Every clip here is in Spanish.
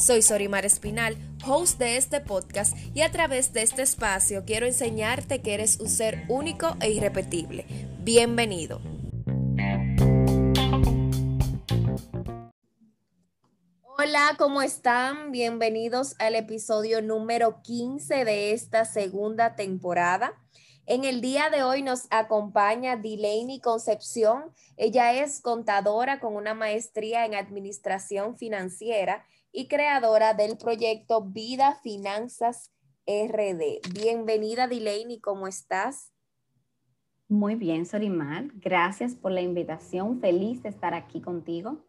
Soy Sorimar Espinal, host de este podcast y a través de este espacio quiero enseñarte que eres un ser único e irrepetible. Bienvenido. Hola, ¿cómo están? Bienvenidos al episodio número 15 de esta segunda temporada. En el día de hoy nos acompaña Delaney Concepción. Ella es contadora con una maestría en administración financiera y creadora del proyecto Vida Finanzas RD. Bienvenida, Delaney, ¿cómo estás? Muy bien, Sorimar. Gracias por la invitación. Feliz de estar aquí contigo.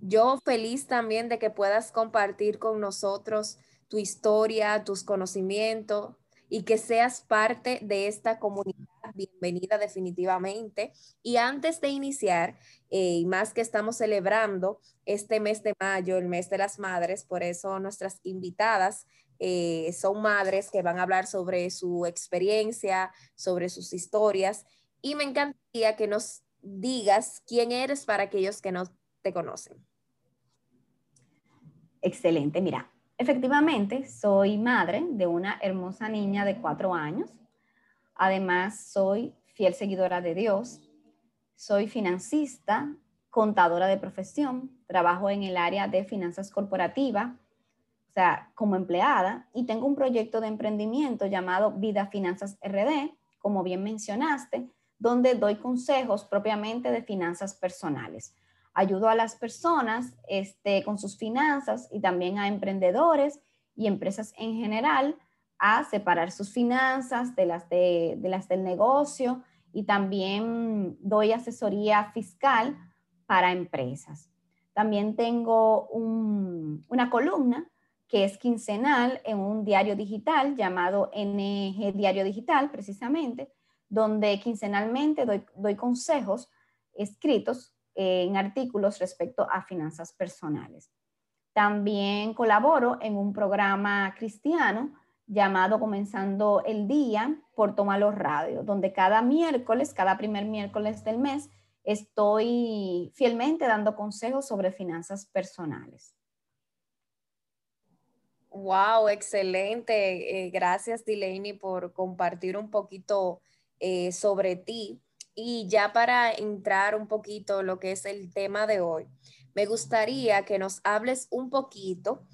Yo feliz también de que puedas compartir con nosotros tu historia, tus conocimientos y que seas parte de esta comunidad. Bienvenida definitivamente. Y antes de iniciar, eh, y más que estamos celebrando este mes de mayo, el mes de las madres, por eso nuestras invitadas eh, son madres que van a hablar sobre su experiencia, sobre sus historias. Y me encantaría que nos digas quién eres para aquellos que no te conocen. Excelente, mira, efectivamente soy madre de una hermosa niña de cuatro años. Además, soy fiel seguidora de Dios, soy financista, contadora de profesión, trabajo en el área de finanzas corporativas, o sea, como empleada, y tengo un proyecto de emprendimiento llamado Vida Finanzas RD, como bien mencionaste, donde doy consejos propiamente de finanzas personales. Ayudo a las personas este, con sus finanzas y también a emprendedores y empresas en general a separar sus finanzas de las, de las del negocio y también doy asesoría fiscal para empresas. También tengo una columna que es quincenal en un diario digital llamado NG Diario Digital, precisamente, donde quincenalmente doy, doy consejos escritos en artículos respecto a finanzas personales. También colaboro en un programa cristiano llamado Comenzando el Día por Tómalo Radio, donde cada miércoles, cada primer miércoles del mes, estoy fielmente dando consejos sobre finanzas personales. Wow, excelente. Eh, gracias, Delaney, por compartir un poquito eh, sobre ti. Y ya para entrar un poquito lo que es el tema de hoy, me gustaría que nos hables un poquito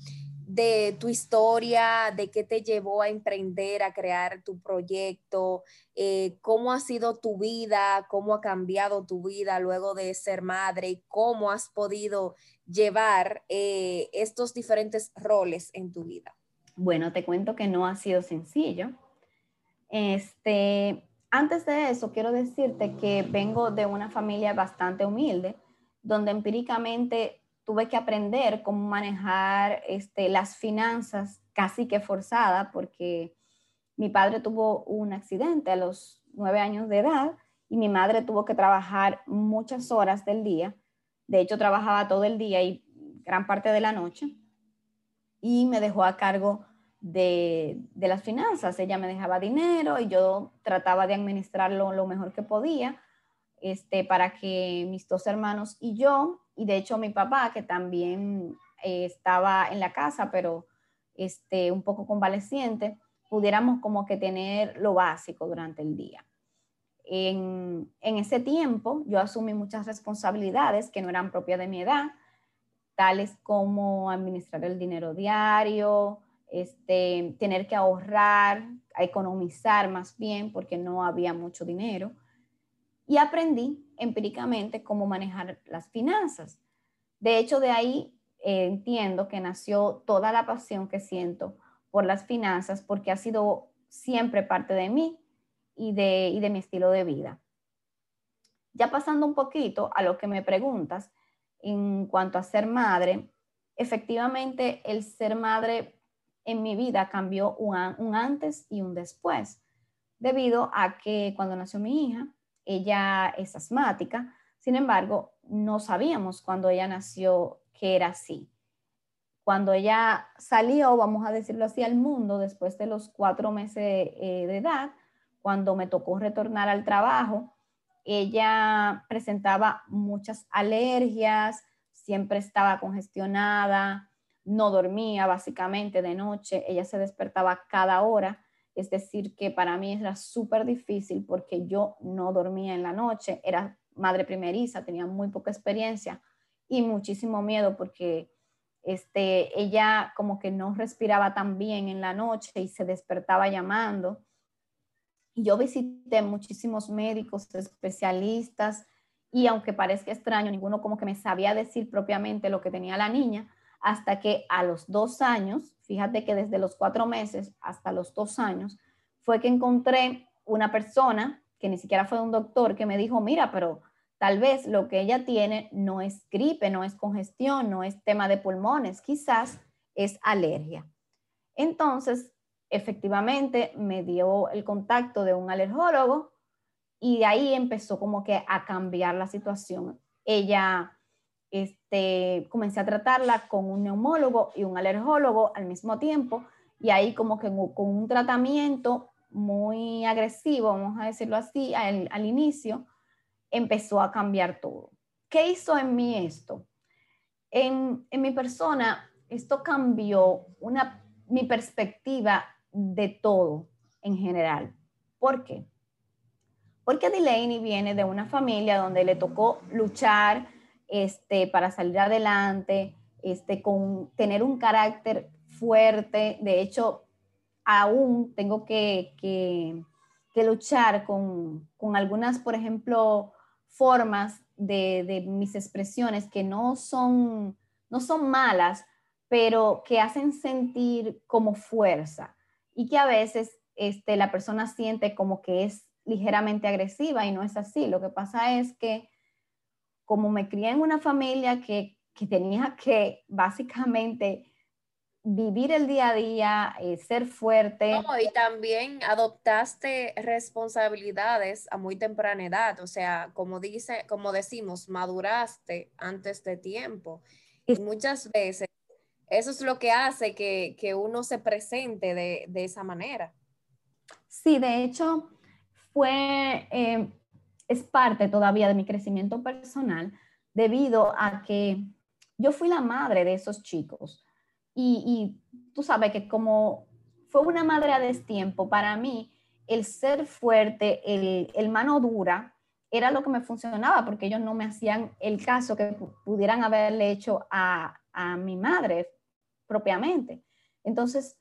de tu historia, de qué te llevó a emprender, a crear tu proyecto, eh, cómo ha sido tu vida, cómo ha cambiado tu vida luego de ser madre y cómo has podido llevar eh, estos diferentes roles en tu vida. Bueno, te cuento que no ha sido sencillo. Este, antes de eso, quiero decirte que vengo de una familia bastante humilde, donde empíricamente tuve que aprender cómo manejar este, las finanzas casi que forzada porque mi padre tuvo un accidente a los nueve años de edad y mi madre tuvo que trabajar muchas horas del día. De hecho, trabajaba todo el día y gran parte de la noche y me dejó a cargo de, las finanzas. Ella me dejaba dinero y yo trataba de administrarlo lo mejor que podía este, para que mis dos hermanos y yo y de hecho mi papá, que también eh, estaba en la casa, pero este, un poco convaleciente, pudiéramos como que tener lo básico durante el día. En, en, ese tiempo yo asumí muchas responsabilidades que no eran propias de mi edad, tales como administrar el dinero diario, este, tener que ahorrar, economizar más bien, porque no había mucho dinero. Y aprendí empíricamente cómo manejar las finanzas. De hecho, de ahí eh, entiendo que nació toda la pasión que siento por las finanzas porque ha sido siempre parte de mí y de, y de mi estilo de vida. Ya pasando un poquito a lo que me preguntas en cuanto a ser madre, efectivamente el ser madre en mi vida cambió un, antes y un después, debido a que cuando nació mi hija, ella es asmática, sin embargo, no sabíamos cuando ella nació que era así. Cuando ella salió, vamos a decirlo así, al mundo después de los cuatro meses eh, de edad, cuando me tocó retornar al trabajo, ella presentaba muchas alergias, siempre estaba congestionada, no dormía básicamente de noche, ella se despertaba cada hora, es decir, que para mí era súper difícil porque yo no dormía en la noche, era madre primeriza, tenía muy poca experiencia y muchísimo miedo porque este, ella como que no respiraba tan bien en la noche y se despertaba llamando. Yo visité muchísimos médicos, especialistas, y aunque parezca extraño, ninguno como que me sabía decir propiamente lo que tenía la niña, hasta que a los dos años, fíjate que desde los cuatro meses hasta los dos años, fue que encontré una persona que ni siquiera fue un doctor, que me dijo, mira, pero tal vez lo que ella tiene no es gripe, no es congestión, no es tema de pulmones, quizás es alergia. Entonces, efectivamente, me dio el contacto de un alergólogo y de ahí empezó como que a cambiar la situación. Ella, este, comencé a tratarla con un neumólogo y un alergólogo al mismo tiempo y ahí como que con un tratamiento muy agresivo, vamos a decirlo así, al, inicio, empezó a cambiar todo. ¿Qué hizo en mí esto? En, mi persona, esto cambió una, mi perspectiva de todo en general. ¿Por qué? Porque Delaney viene de una familia donde le tocó luchar este, para salir adelante, este, con tener un carácter fuerte. De hecho, aún tengo que, que, luchar con, con, algunas, por ejemplo, formas de, mis expresiones que no son, no son malas, pero que hacen sentir como fuerza y que a veces este, la persona siente como que es ligeramente agresiva y no es así. Lo que pasa es que como me crié en una familia que, que tenía que básicamente vivir el día a día, eh, ser fuerte. y también adoptaste responsabilidades a muy temprana edad, o sea, como dice, como decimos, maduraste antes de tiempo. Y muchas veces eso es lo que hace que, uno se presente de, esa manera. Sí, de hecho, fue, eh, es parte todavía de mi crecimiento personal debido a que yo fui la madre de esos chicos y, tú sabes que como fue una madre a destiempo, para mí el ser fuerte, el, mano dura, era lo que me funcionaba porque ellos no me hacían el caso que pudieran haberle hecho a, mi madre propiamente. Entonces,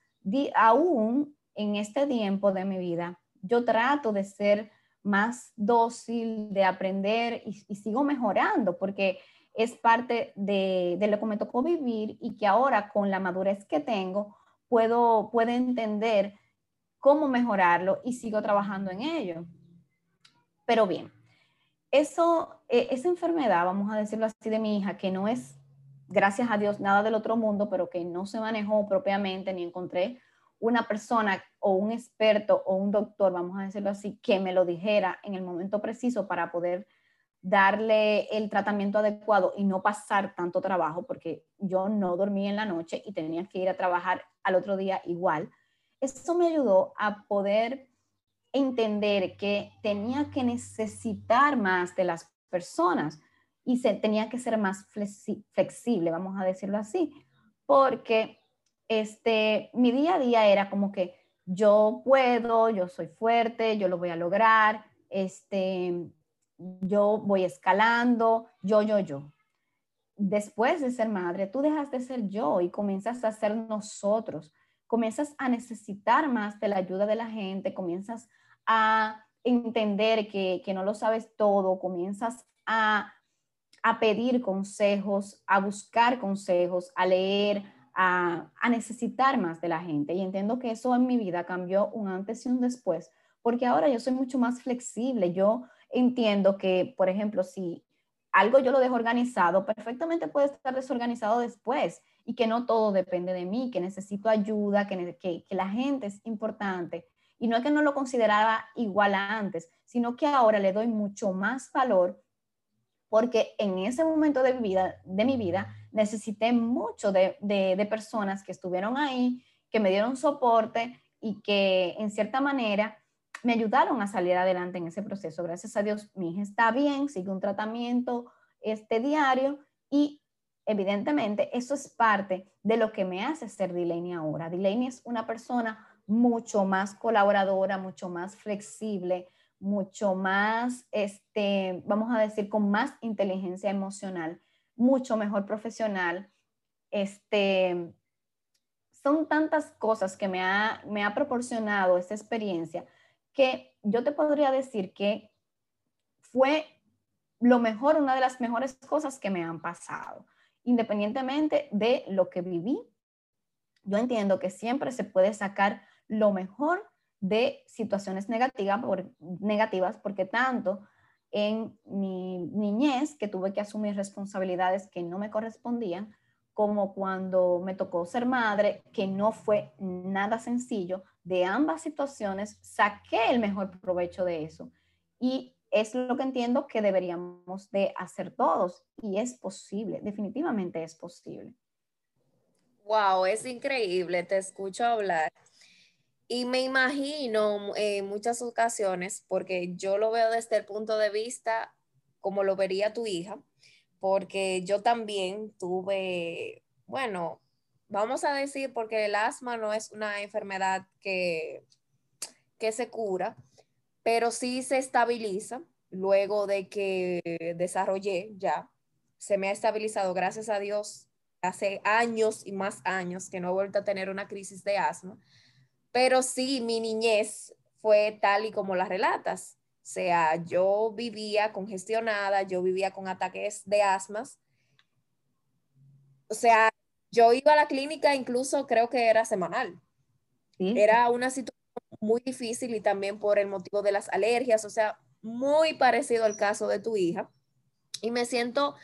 aún en este tiempo de mi vida, yo trato de ser más dócil, de aprender y, sigo mejorando porque es parte de, lo que me tocó vivir y que ahora con la madurez que tengo puedo, puedo entender cómo mejorarlo y sigo trabajando en ello. Pero bien, eso, e, esa enfermedad, vamos a decirlo así, de mi hija, que no es, gracias a Dios, nada del otro mundo, pero que no se manejó propiamente ni encontré una persona o un experto o un doctor, vamos a decirlo así, que me lo dijera en el momento preciso para poder darle el tratamiento adecuado y no pasar tanto trabajo, porque yo no dormía en la noche y tenía que ir a trabajar al otro día igual. Eso me ayudó a poder entender que tenía que necesitar más de las personas y se, tenía que ser más flexible, vamos a decirlo así, porque este, mi día a día era como que yo puedo, yo soy fuerte, yo lo voy a lograr, este, yo voy escalando, yo, yo, yo. Después de ser madre, tú dejas de ser yo y comienzas a ser nosotros. Comienzas a necesitar más de la ayuda de la gente, comienzas a entender que, no lo sabes todo, comienzas a, a, pedir consejos, a buscar consejos, a leer, a, necesitar más de la gente. Y entiendo que eso en mi vida cambió un antes y un después, porque ahora yo soy mucho más flexible. Yo entiendo que, por ejemplo, si algo yo lo dejo organizado, perfectamente puede estar desorganizado después y que no todo depende de mí, que necesito ayuda, que, que, la gente es importante. Y no es que no lo consideraba igual antes, sino que ahora le doy mucho más valor porque en ese momento de mi vida, de mi vida necesité mucho de, de, personas que estuvieron ahí, que me dieron soporte y que en cierta manera me ayudaron a salir adelante en ese proceso. Gracias a Dios, mi hija está bien, sigue un tratamiento este diario y evidentemente eso es parte de lo que me hace ser Delaney ahora. Delaney es una persona mucho más colaboradora, mucho más flexible, mucho más, este, vamos a decir, con más inteligencia emocional, mucho mejor profesional. Este, son tantas cosas que me ha, me ha proporcionado esta experiencia que yo te podría decir que fue lo mejor, una de las mejores cosas que me han pasado, independientemente de lo que viví. Yo entiendo que siempre se puede sacar lo mejor de situaciones negativas, negativas porque tanto en mi niñez, que tuve que asumir responsabilidades que no me correspondían, como cuando me tocó ser madre, que no fue nada sencillo, de ambas situaciones saqué el mejor provecho de eso. Y es lo que entiendo que deberíamos de hacer todos y es posible, definitivamente es posible. Wow, es increíble, te escucho hablar. Y me imagino en muchas ocasiones, porque yo lo veo desde el punto de vista como lo vería tu hija, porque yo también tuve, bueno, vamos a decir, porque el asma no es una enfermedad que, que se cura, pero sí se estabiliza luego de que desarrollé ya. Se me ha estabilizado, gracias a Dios, hace años y más años que no he vuelto a tener una crisis de asma, pero sí, mi niñez fue tal y como la relatas. O sea, yo vivía congestionada, yo vivía con ataques de asmas. O sea, yo iba a la clínica incluso creo que era semanal. Era una situación muy difícil y también por el motivo de las alergias, o sea, muy parecido al caso de tu hija. Y me siento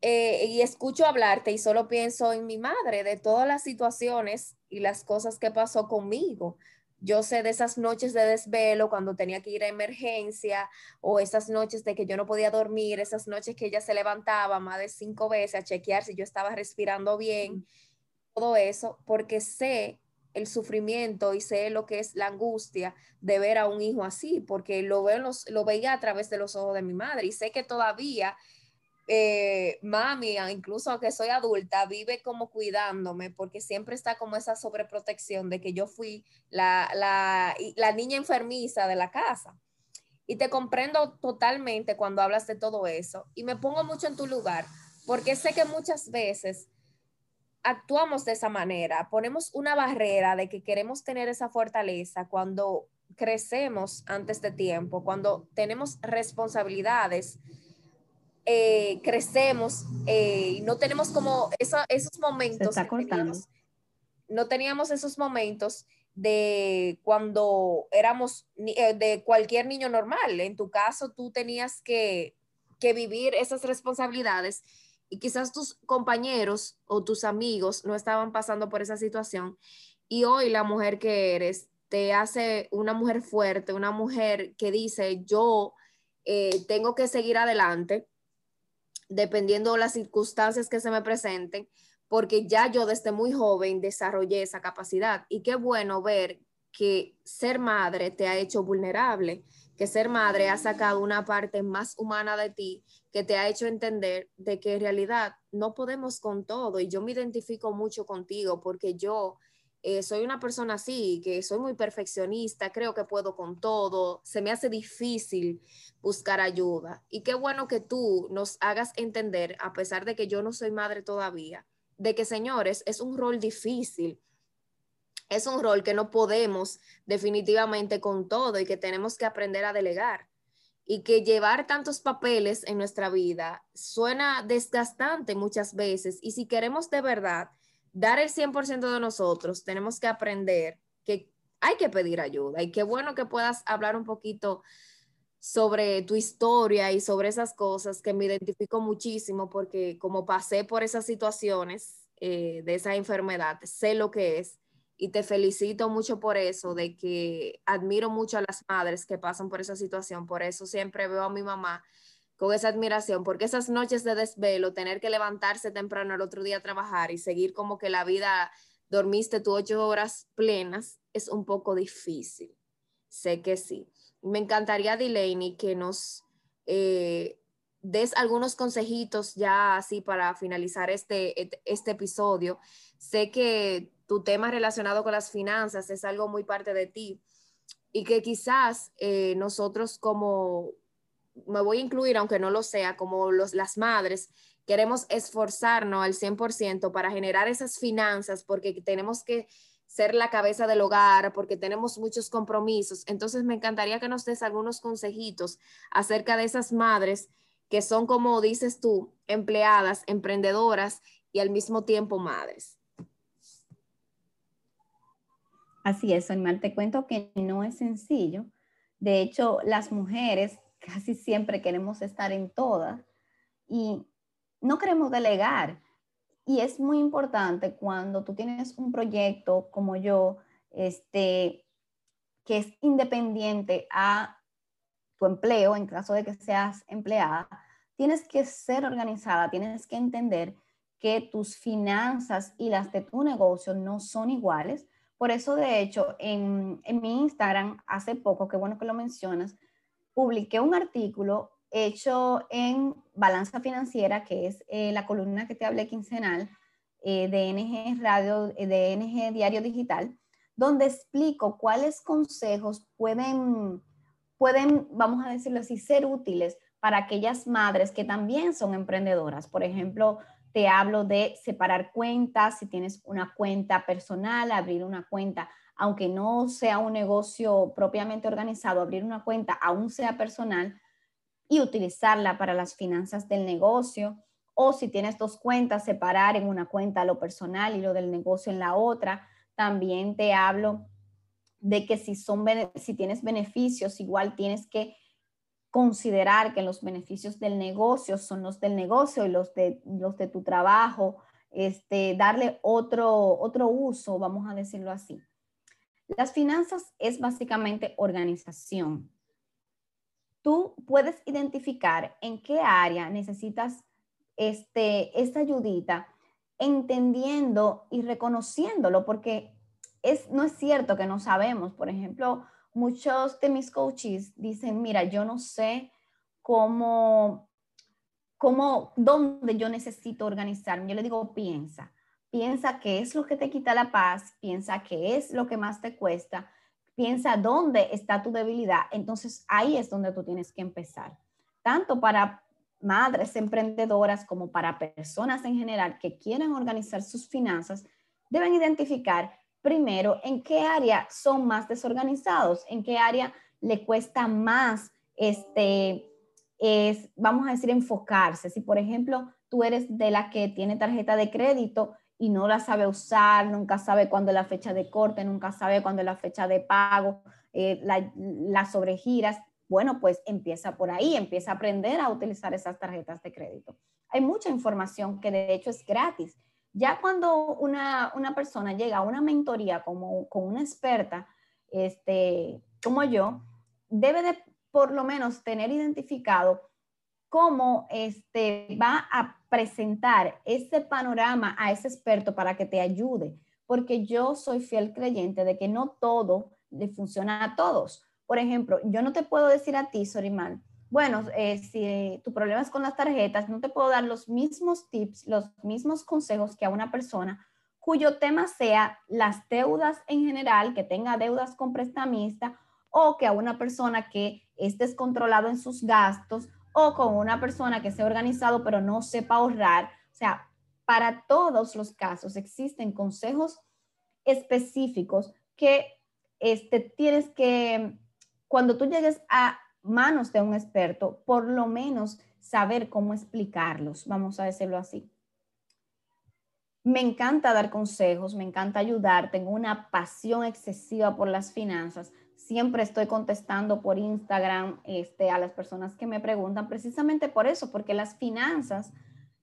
eh, y escucho hablarte y solo pienso en mi madre, de todas las situaciones y las cosas que pasó conmigo. Yo sé de esas noches de desvelo cuando tenía que ir a emergencia o esas noches de que yo no podía dormir, esas noches que ella se levantaba más de cinco veces a chequear si yo estaba respirando bien, todo eso, porque sé el sufrimiento y sé lo que es la angustia de ver a un hijo así, porque lo, veo los, lo veía a través de los ojos de mi madre y sé que todavía eh, mami, incluso aunque soy adulta, vive como cuidándome porque siempre está como esa sobreprotección de que yo fui la, la, la niña enfermiza de la casa. Y te comprendo totalmente cuando hablas de todo eso y me pongo mucho en tu lugar porque sé que muchas veces actuamos de esa manera, ponemos una barrera de que queremos tener esa fortaleza cuando crecemos antes de tiempo, cuando tenemos responsabilidades, eh, crecemos eh, y no tenemos como esos momentos. no teníamos esos momentos de cuando éramos eh, de cualquier niño normal. En tu caso, tú tenías que, que vivir esas responsabilidades y quizás tus compañeros o tus amigos no estaban pasando por esa situación y hoy la mujer que eres te hace una mujer fuerte, una mujer que dice yo eh, tengo que seguir adelante dependiendo de las circunstancias que se me presenten, porque ya yo desde muy joven desarrollé esa capacidad. Y qué bueno ver que ser madre te ha hecho vulnerable, que ser madre ha sacado una parte más humana de ti que te ha hecho entender de que en realidad no podemos con todo. Y yo me identifico mucho contigo porque yo eh, soy una persona así, que soy muy perfeccionista, creo que puedo con todo, se me hace difícil buscar ayuda. Y qué bueno que tú nos hagas entender, a pesar de que yo no soy madre todavía, de que señores, es un rol difícil es un rol que no podemos definitivamente con todo y que tenemos que aprender a delegar. Y que llevar tantos papeles en nuestra vida suena desgastante muchas veces. Y si queremos de verdad dar el 100% de nosotros, tenemos que aprender que hay que pedir ayuda. Y qué bueno que puedas hablar un poquito sobre tu historia y sobre esas cosas que me identifico muchísimo porque como pasé por esas situaciones, eh, de esa enfermedad, sé lo que es y te felicito mucho por eso, de que admiro mucho a las madres que pasan por esa situación, por eso siempre veo a mi mamá con esa admiración, porque esas noches de desvelo, tener que levantarse temprano el otro día a trabajar y seguir como que la vida, dormiste tú ocho horas plenas, es un poco difícil. Sé que sí. Me encantaría, Delaney, que nos eh, des algunos consejitos ya así para finalizar este, este episodio. Sé que tu tema relacionado con las finanzas es algo muy parte de ti y que quizás eh, nosotros como, me voy a incluir aunque no lo sea, como los, las madres, queremos esforzarnos al 100% para generar esas finanzas porque tenemos que ser la cabeza del hogar, porque tenemos muchos compromisos. Entonces me encantaría que nos des algunos consejitos acerca de esas madres que son, como dices tú, empleadas, emprendedoras y al mismo tiempo madres. Así es, Animal, te cuento que no es sencillo. De hecho, las mujeres casi siempre queremos estar en todas y no queremos delegar. Y es muy importante cuando tú tienes un proyecto como yo, este, que es independiente a tu empleo, en caso de que seas empleada, tienes que ser organizada, tienes que entender que tus finanzas y las de tu negocio no son iguales. Por eso, de hecho, en, mi Instagram, hace poco, qué bueno que lo mencionas, publiqué un artículo hecho en Balanza Financiera, que es eh, la columna que te hablé quincenal eh, de NG Radio, eh, de NG Diario Digital, donde explico cuáles consejos pueden, pueden, vamos a decirlo así, ser útiles para aquellas madres que también son emprendedoras. Por ejemplo, te hablo de separar cuentas, si tienes una cuenta personal, abrir una cuenta, aunque no sea un negocio propiamente organizado, abrir una cuenta, aún sea personal, y utilizarla para las finanzas del negocio. O si tienes dos cuentas, separar en una cuenta lo personal y lo del negocio en la otra. También te hablo de que si, tienes beneficios, igual tienes que considerar que los beneficios del negocio son los del negocio y los de, los de tu trabajo, este, darle otro, otro uso, vamos a decirlo así. Las finanzas es básicamente organización tú puedes identificar en qué área necesitas este, esta ayudita, entendiendo y reconociéndolo, porque es, no es cierto que no sabemos. Por ejemplo, muchos de mis coaches dicen, mira, yo no sé cómo, cómo, dónde yo necesito organizarme. Yo le digo, piensa, piensa qué es lo que te quita la paz, piensa qué es lo que más te cuesta piensa dónde está tu debilidad, entonces ahí es donde tú tienes que empezar. Tanto para madres emprendedoras como para personas en general que quieran organizar sus finanzas, deben identificar primero en qué área son más desorganizados, en qué área le cuesta más, este, es, vamos a decir, enfocarse. Si, por ejemplo, tú eres de la que tiene tarjeta de crédito y no la sabe usar, nunca sabe cuándo es la fecha de corte, nunca sabe cuándo es la fecha de pago, eh, las sobregiras. Bueno, pues empieza por ahí, empieza a aprender a utilizar esas tarjetas de crédito. Hay mucha información que de hecho es gratis. Ya cuando una, persona llega a una mentoría como, con una experta, este, como yo, debe de por lo menos tener identificado cómo este, va a presentar ese panorama a ese experto para que te ayude, porque yo soy fiel creyente de que no todo le funciona a todos. Por ejemplo, yo no te puedo decir a ti, Sorimal, bueno, eh, si tu problema es con las tarjetas, no te puedo dar los mismos tips, los mismos consejos que a una persona cuyo tema sea las deudas en general, que tenga deudas con prestamista, o que a una persona que esté descontrolado en sus gastos, o con una persona que sea organizado pero no sepa ahorrar. O sea, para todos los casos existen consejos específicos que este, tienes que, cuando tú llegues a manos de un experto, por lo menos saber cómo explicarlos, vamos a decirlo así. Me encanta dar consejos, me encanta ayudar, tengo una pasión excesiva por las finanzas, siempre estoy contestando por Instagram este, a las personas que me preguntan, precisamente por eso, porque las finanzas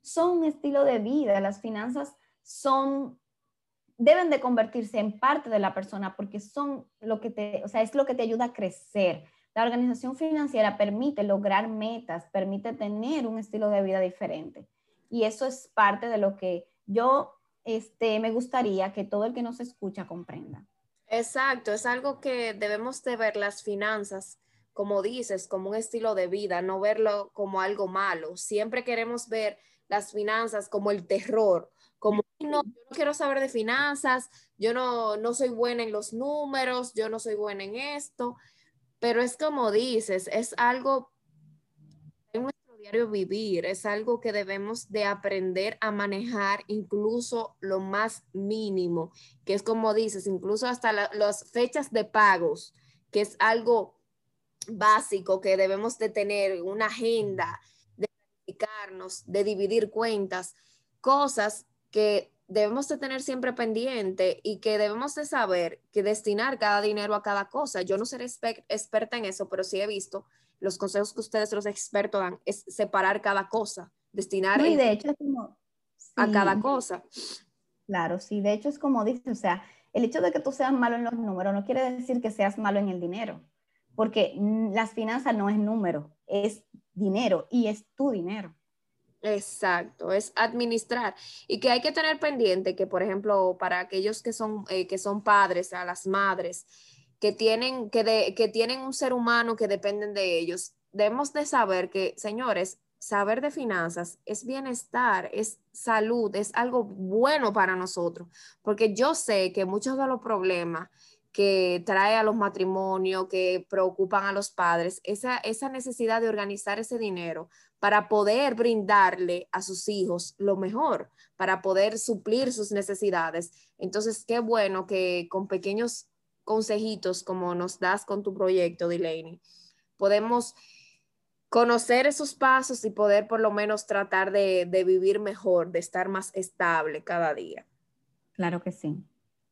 son un estilo de vida, las finanzas son, deben de convertirse en parte de la persona porque son lo que te, o sea, es lo que te ayuda a crecer. La organización financiera permite lograr metas, permite tener un estilo de vida diferente. Y eso es parte de lo que yo este, me gustaría que todo el que nos escucha comprenda. Exacto, es algo que debemos de ver las finanzas, como dices, como un estilo de vida, no verlo como algo malo. Siempre queremos ver las finanzas como el terror, como no, yo no quiero saber de finanzas, yo no, no soy buena en los números, yo no soy buena en esto, pero es como dices, es algo diario vivir, es algo que debemos de aprender a manejar incluso lo más mínimo, que es como dices, incluso hasta las fechas de pagos, que es algo básico que debemos de tener, una agenda, de planificarnos, de dividir cuentas, cosas que debemos de tener siempre pendiente y que debemos de saber que destinar cada dinero a cada cosa. Yo no seré experta en eso, pero sí he visto los consejos que ustedes, los expertos, dan, es separar cada cosa, destinar de hecho a cada cosa. Claro, sí, de hecho es como dices, o sea, el hecho de que tú seas malo en los números no quiere decir que seas malo en el dinero, porque las finanzas no es número, es dinero y es tu dinero. Exacto, es administrar y que hay que tener pendiente que, por ejemplo, para aquellos que son, eh, que son padres, a las madres, que tienen, que, que tienen un ser humano que dependen de ellos, debemos de saber que, señores, saber de finanzas es bienestar, es salud, es algo bueno para nosotros, porque yo sé que muchos de los problemas que trae a los matrimonios, que preocupan a los padres, esa, esa necesidad de organizar ese dinero para poder brindarle a sus hijos lo mejor, para poder suplir sus necesidades. Entonces, qué bueno que con pequeños consejitos como nos das con tu proyecto, Delaney, podemos conocer esos pasos y poder por lo menos tratar de, de vivir mejor, de estar más estable cada día. Claro que sí.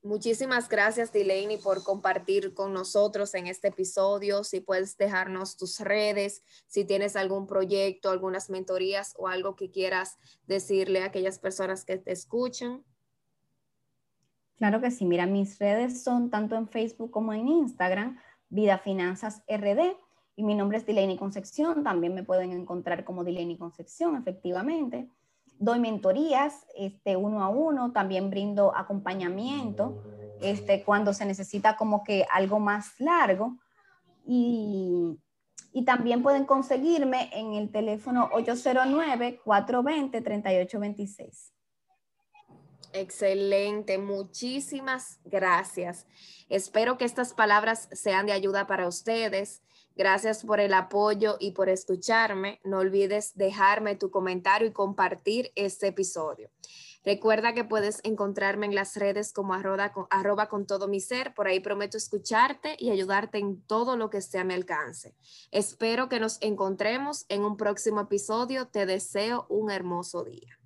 Muchísimas gracias, Delaney, por compartir con nosotros en este episodio. Si puedes dejarnos tus redes, si tienes algún proyecto, algunas mentorías o algo que quieras decirle a aquellas personas que te escuchan. Claro que sí. Mira, mis redes son tanto en Facebook como en Instagram, Vida Finanzas RD. Y mi nombre es Delaney Concepción. También me pueden encontrar como Delaney Concepción, efectivamente doy mentorías este, uno a uno, también brindo acompañamiento este, cuando se necesita como que algo más largo. Y, y también pueden conseguirme en el teléfono 809-420-3826. Excelente, muchísimas gracias. Espero que estas palabras sean de ayuda para ustedes. Gracias por el apoyo y por escucharme. No olvides dejarme tu comentario y compartir este episodio. Recuerda que puedes encontrarme en las redes como arroba con, todo mi ser. Por ahí prometo escucharte y ayudarte en todo lo que esté a mi alcance. Espero que nos encontremos en un próximo episodio. Te deseo un hermoso día.